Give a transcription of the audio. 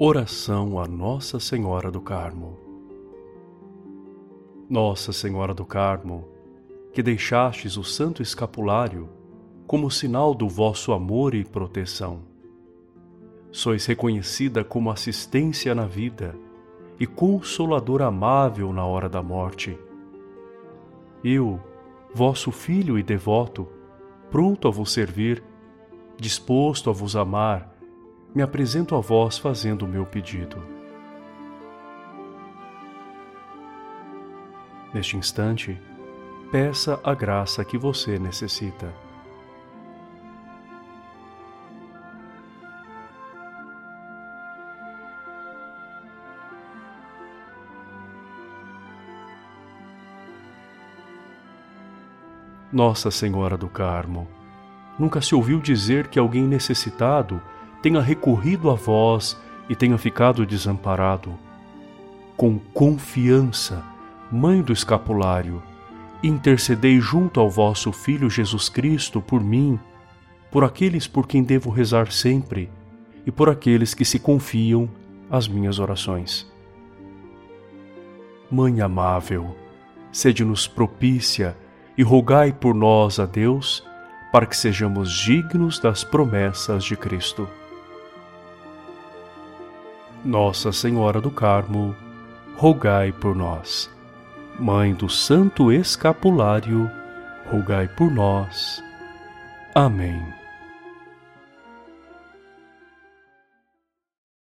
Oração a Nossa Senhora do Carmo. Nossa Senhora do Carmo, que deixastes o Santo Escapulário como sinal do vosso amor e proteção. Sois reconhecida como assistência na vida e consolador amável na hora da morte. Eu, vosso filho e devoto, pronto a vos servir, disposto a vos amar, me apresento a vós fazendo o meu pedido. Neste instante, peça a graça que você necessita. Nossa Senhora do Carmo, nunca se ouviu dizer que alguém necessitado tenha recorrido a vós e tenha ficado desamparado. Com confiança, Mãe do Escapulário, intercedei junto ao vosso Filho Jesus Cristo por mim, por aqueles por quem devo rezar sempre e por aqueles que se confiam às minhas orações. Mãe amável, sede-nos propícia e rogai por nós a Deus, para que sejamos dignos das promessas de Cristo. Nossa Senhora do Carmo, rogai por nós. Mãe do Santo Escapulário, rogai por nós. Amém.